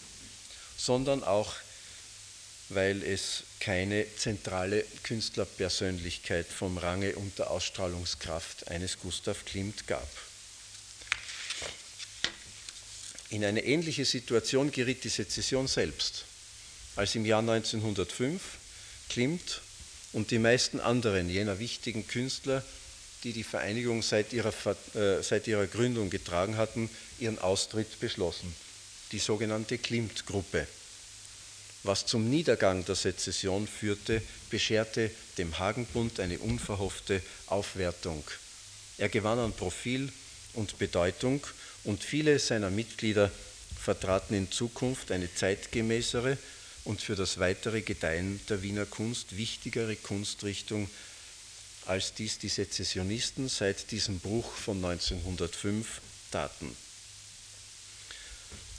Speaker 2: sondern auch, weil es keine zentrale Künstlerpersönlichkeit vom Range und der Ausstrahlungskraft eines Gustav Klimt gab. In eine ähnliche Situation geriet die Sezession selbst, als im Jahr 1905 Klimt und die meisten anderen jener wichtigen Künstler, die die Vereinigung seit ihrer, äh, seit ihrer Gründung getragen hatten, ihren Austritt beschlossen, die sogenannte Klimt-Gruppe. Was zum Niedergang der Sezession führte, bescherte dem Hagenbund eine unverhoffte Aufwertung. Er gewann an Profil und Bedeutung und viele seiner Mitglieder vertraten in Zukunft eine zeitgemäßere und für das weitere Gedeihen der Wiener Kunst wichtigere Kunstrichtung, als dies die Sezessionisten seit diesem Bruch von 1905 taten.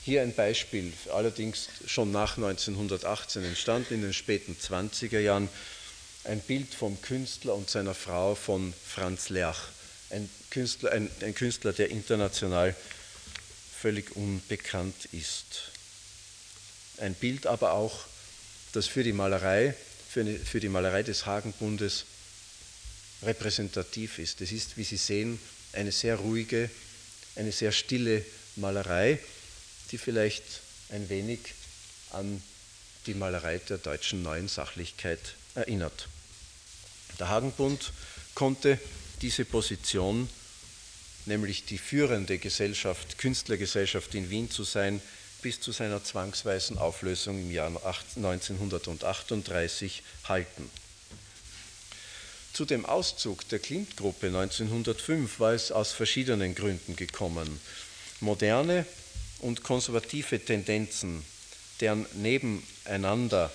Speaker 2: Hier ein Beispiel, allerdings schon nach 1918 entstanden, in den späten 20er Jahren, ein Bild vom Künstler und seiner Frau von Franz Lerch, ein Künstler, ein, ein Künstler der international völlig unbekannt ist. Ein Bild aber auch, das für die Malerei, für, für die Malerei des Hagenbundes repräsentativ ist. Es ist, wie Sie sehen, eine sehr ruhige, eine sehr stille Malerei, die vielleicht ein wenig an die Malerei der deutschen neuen Sachlichkeit erinnert. Der Hagenbund konnte diese Position nämlich die führende Gesellschaft, Künstlergesellschaft in Wien zu sein, bis zu seiner zwangsweisen Auflösung im Jahr 1938 halten. Zu dem Auszug der Klimt-Gruppe 1905 war es aus verschiedenen Gründen gekommen. Moderne und konservative Tendenzen, deren nebeneinander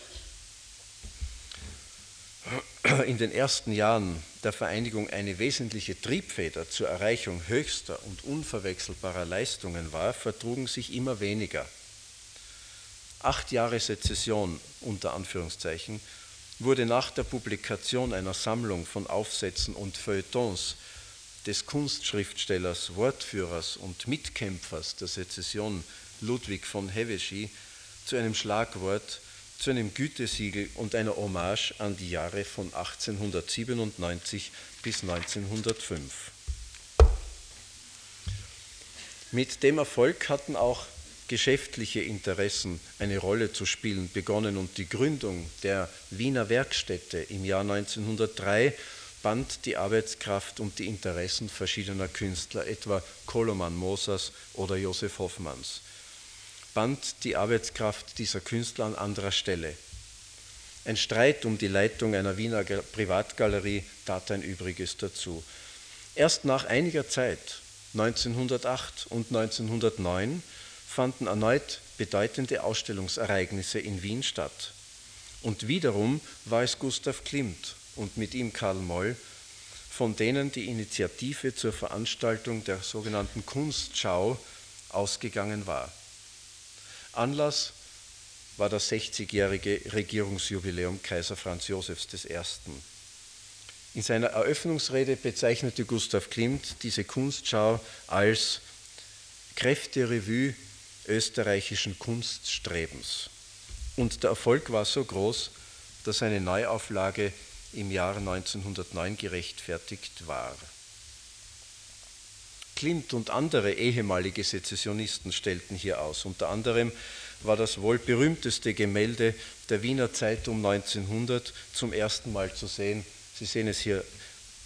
Speaker 2: in den ersten Jahren der Vereinigung eine wesentliche Triebfeder zur Erreichung höchster und unverwechselbarer Leistungen war, vertrugen sich immer weniger. Acht Jahre Sezession unter Anführungszeichen wurde nach der Publikation einer Sammlung von Aufsätzen und Feuilletons des Kunstschriftstellers, Wortführers und Mitkämpfers der Sezession Ludwig von Hevesy zu einem Schlagwort zu einem Gütesiegel und einer Hommage an die Jahre von 1897 bis 1905. Mit dem Erfolg hatten auch geschäftliche Interessen eine Rolle zu spielen begonnen und die Gründung der Wiener Werkstätte im Jahr 1903 band die Arbeitskraft und die Interessen verschiedener Künstler, etwa Koloman Mosers oder Josef Hoffmanns band die Arbeitskraft dieser Künstler an anderer Stelle. Ein Streit um die Leitung einer Wiener Privatgalerie tat ein Übriges dazu. Erst nach einiger Zeit, 1908 und 1909, fanden erneut bedeutende Ausstellungsereignisse in Wien statt. Und wiederum war es Gustav Klimt und mit ihm Karl Moll, von denen die Initiative zur Veranstaltung der sogenannten Kunstschau ausgegangen war. Anlass war das 60-jährige Regierungsjubiläum Kaiser Franz Josefs I. In seiner Eröffnungsrede bezeichnete Gustav Klimt diese Kunstschau als Kräfterevue österreichischen Kunststrebens. Und der Erfolg war so groß, dass eine Neuauflage im Jahre 1909 gerechtfertigt war. Klimt und andere ehemalige Sezessionisten stellten hier aus. Unter anderem war das wohl berühmteste Gemälde der Wiener Zeit um 1900 zum ersten Mal zu sehen. Sie sehen es hier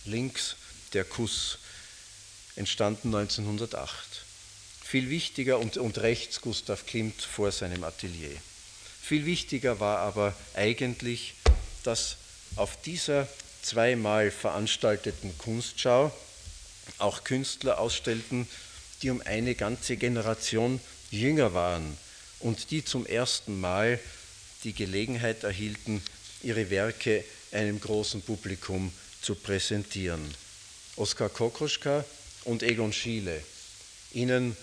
Speaker 2: links, der Kuss, entstanden 1908. Viel wichtiger und, und rechts Gustav Klimt vor seinem Atelier. Viel wichtiger war aber eigentlich, dass auf dieser zweimal veranstalteten Kunstschau auch Künstler ausstellten, die um eine ganze Generation jünger waren und die zum ersten Mal die Gelegenheit erhielten, ihre Werke einem großen Publikum zu präsentieren. Oskar Kokoschka und Egon Schiele. Ihnen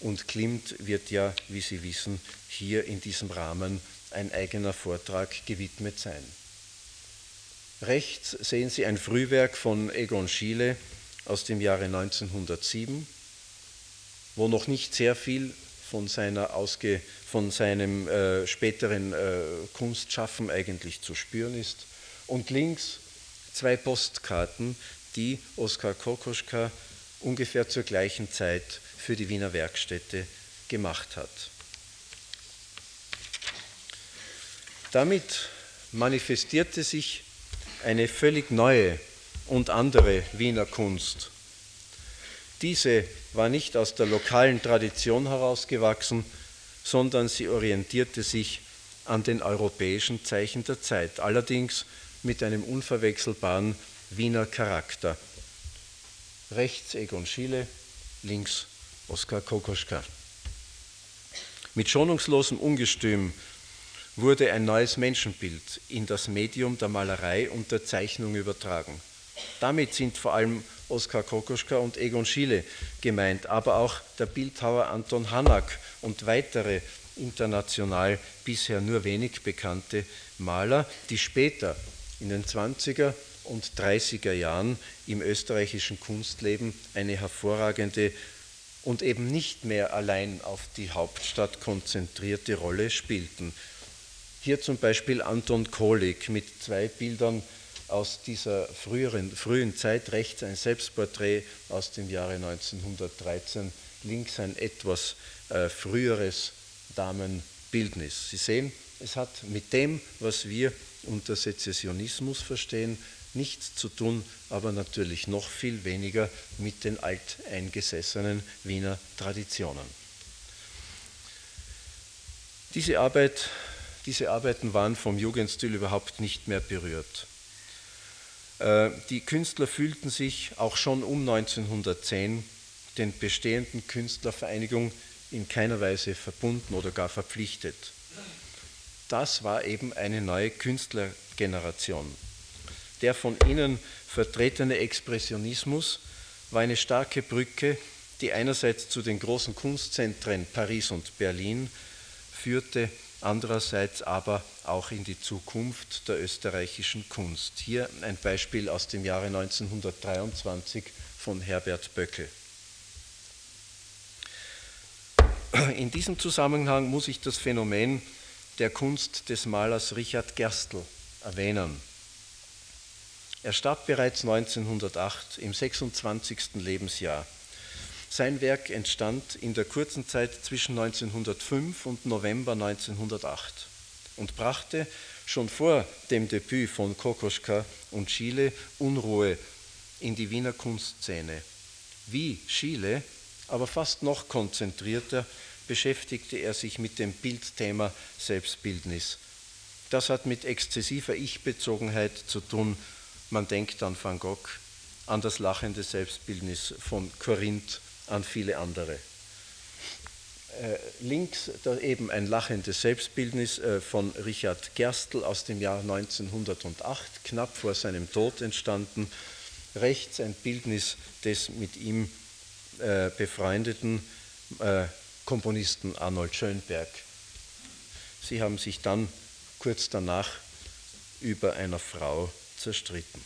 Speaker 2: und Klimt wird ja, wie Sie wissen, hier in diesem Rahmen ein eigener Vortrag gewidmet sein. Rechts sehen Sie ein Frühwerk von Egon Schiele aus dem Jahre 1907, wo noch nicht sehr viel von, seiner Ausge von seinem äh, späteren äh, Kunstschaffen eigentlich zu spüren ist. Und links zwei Postkarten, die Oskar Kokoschka ungefähr zur gleichen Zeit für die Wiener Werkstätte gemacht hat. Damit manifestierte sich eine völlig neue und andere Wiener Kunst. Diese war nicht aus der lokalen Tradition herausgewachsen, sondern sie orientierte sich an den europäischen Zeichen der Zeit, allerdings mit einem unverwechselbaren Wiener Charakter. Rechts Egon Schiele, links Oskar Kokoschka. Mit schonungslosem Ungestüm wurde ein neues Menschenbild in das Medium der Malerei und der Zeichnung übertragen. Damit sind vor allem Oskar Kokoschka und Egon Schiele gemeint, aber auch der Bildhauer Anton Hanak und weitere international bisher nur wenig bekannte Maler, die später in den 20er und 30er Jahren im österreichischen Kunstleben eine hervorragende und eben nicht mehr allein auf die Hauptstadt konzentrierte Rolle spielten. Hier zum Beispiel Anton Kohlig mit zwei Bildern aus dieser früheren, frühen Zeit, rechts ein Selbstporträt aus dem Jahre 1913, links ein etwas äh, früheres Damenbildnis. Sie sehen, es hat mit dem, was wir unter Sezessionismus verstehen, nichts zu tun, aber natürlich noch viel weniger mit den alteingesessenen Wiener Traditionen. Diese, Arbeit, diese Arbeiten waren vom Jugendstil überhaupt nicht mehr berührt. Äh, die Künstler fühlten sich auch schon um 1910 den bestehenden Künstlervereinigungen in keiner Weise verbunden oder gar verpflichtet. Das war eben eine neue Künstlergeneration. Der von ihnen vertretene Expressionismus war eine starke Brücke, die einerseits zu den großen Kunstzentren Paris und Berlin führte, andererseits aber auch in die Zukunft der österreichischen Kunst. Hier ein Beispiel aus dem Jahre 1923 von Herbert Böckel. In diesem Zusammenhang muss ich das Phänomen der Kunst des Malers Richard Gerstl erwähnen. Er starb bereits 1908 im 26. Lebensjahr. Sein Werk entstand in der kurzen Zeit zwischen 1905 und November 1908 und brachte schon vor dem Debüt von Kokoschka und Schiele Unruhe in die Wiener Kunstszene. Wie Schiele, aber fast noch konzentrierter, beschäftigte er sich mit dem Bildthema Selbstbildnis. Das hat mit exzessiver Ich-Bezogenheit zu tun. Man denkt an Van Gogh, an das lachende Selbstbildnis von Korinth an viele andere. Äh, links da eben ein lachendes Selbstbildnis äh, von Richard Gerstl aus dem Jahr 1908, knapp vor seinem Tod entstanden. Rechts ein Bildnis des mit ihm äh, befreundeten Komponisten Arnold Schönberg. Sie haben sich dann kurz danach über einer Frau zerstritten.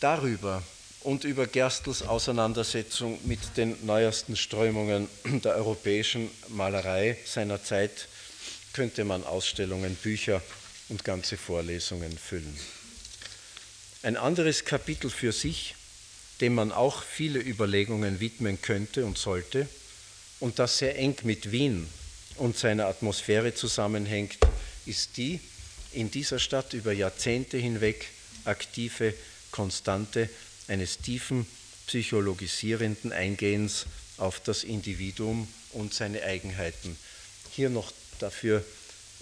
Speaker 2: Darüber und über Gerstls Auseinandersetzung mit den neuesten Strömungen der europäischen Malerei seiner Zeit könnte man Ausstellungen, Bücher und ganze Vorlesungen füllen. Ein anderes Kapitel für sich, dem man auch viele Überlegungen widmen könnte und sollte und das sehr eng mit Wien und seiner Atmosphäre zusammenhängt, ist die in dieser Stadt über Jahrzehnte hinweg aktive, konstante eines tiefen psychologisierenden Eingehens auf das Individuum und seine Eigenheiten. Hier noch dafür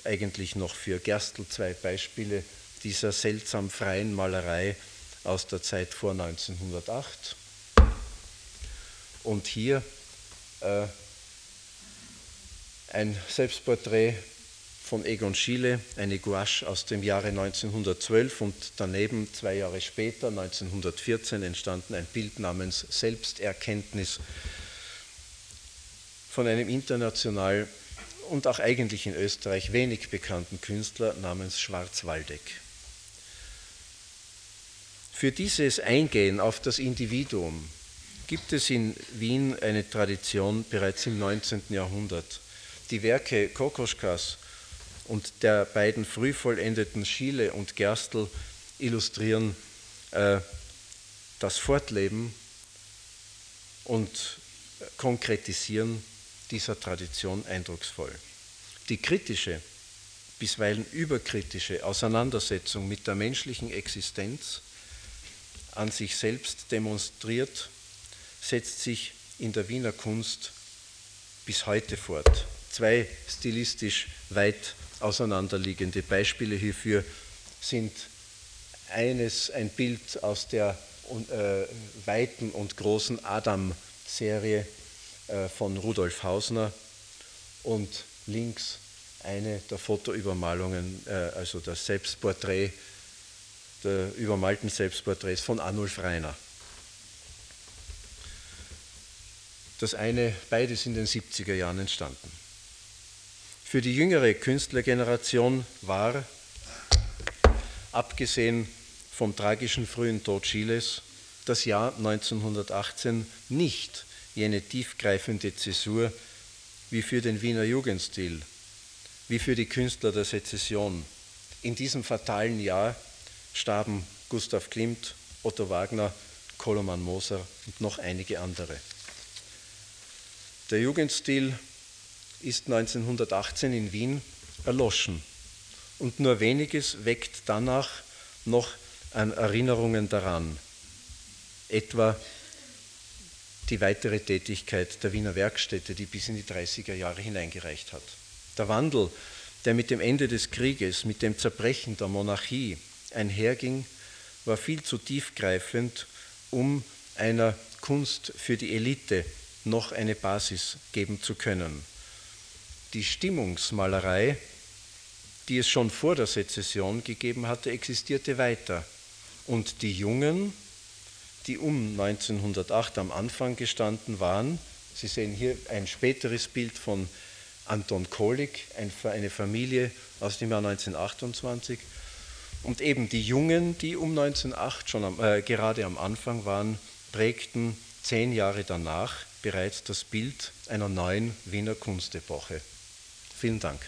Speaker 2: eigentlich noch für Gerstl zwei Beispiele dieser seltsam freien Malerei aus der Zeit vor 1908. Und hier äh, ein Selbstporträt von Egon Schiele, eine Gouache aus dem Jahre 1912 und daneben zwei Jahre später, 1914, entstanden ein Bild namens Selbsterkenntnis von einem international und auch eigentlich in Österreich wenig bekannten Künstler namens Schwarzwaldeck. Für dieses Eingehen auf das Individuum gibt es in Wien eine Tradition bereits im 19. Jahrhundert. Die Werke Kokoschkas und der beiden früh vollendeten Schiele und Gerstl illustrieren äh, das Fortleben und konkretisieren dieser Tradition eindrucksvoll. Die kritische, bisweilen überkritische Auseinandersetzung mit der menschlichen Existenz an sich selbst demonstriert, setzt sich in der Wiener Kunst bis heute fort. Zwei stilistisch weit auseinanderliegende Beispiele hierfür sind eines ein Bild aus der äh, weiten und großen Adam-Serie äh, von Rudolf Hausner und links eine der Fotoübermalungen, äh, also das Selbstporträt, der übermalten Selbstporträts von Arnulf Reiner. Das eine, beides in den 70er Jahren entstanden. Für die jüngere Künstlergeneration war, abgesehen vom tragischen frühen Tod Chiles, das Jahr 1918 nicht jene tiefgreifende Zäsur wie für den Wiener Jugendstil, wie für die Künstler der Sezession. In diesem fatalen Jahr starben Gustav Klimt, Otto Wagner, Koloman Moser und noch einige andere. Der Jugendstil ist 1918 in Wien erloschen. Und nur weniges weckt danach noch an Erinnerungen daran, etwa die weitere Tätigkeit der Wiener Werkstätte, die bis in die 30er Jahre hineingereicht hat. Der Wandel, der mit dem Ende des Krieges, mit dem Zerbrechen der Monarchie einherging, war viel zu tiefgreifend, um einer Kunst für die Elite noch eine Basis geben zu können die Stimmungsmalerei, die es schon vor der Sezession gegeben hatte, existierte weiter. Und die Jungen, die um 1908 am Anfang gestanden waren, Sie sehen hier ein späteres Bild von Anton Kolik, eine Familie aus dem Jahr 1928. Und eben die Jungen, die um 1908 schon am, äh, gerade am Anfang waren, prägten zehn Jahre danach bereits das Bild einer neuen Wiener Kunstepoche. Vielen Dank.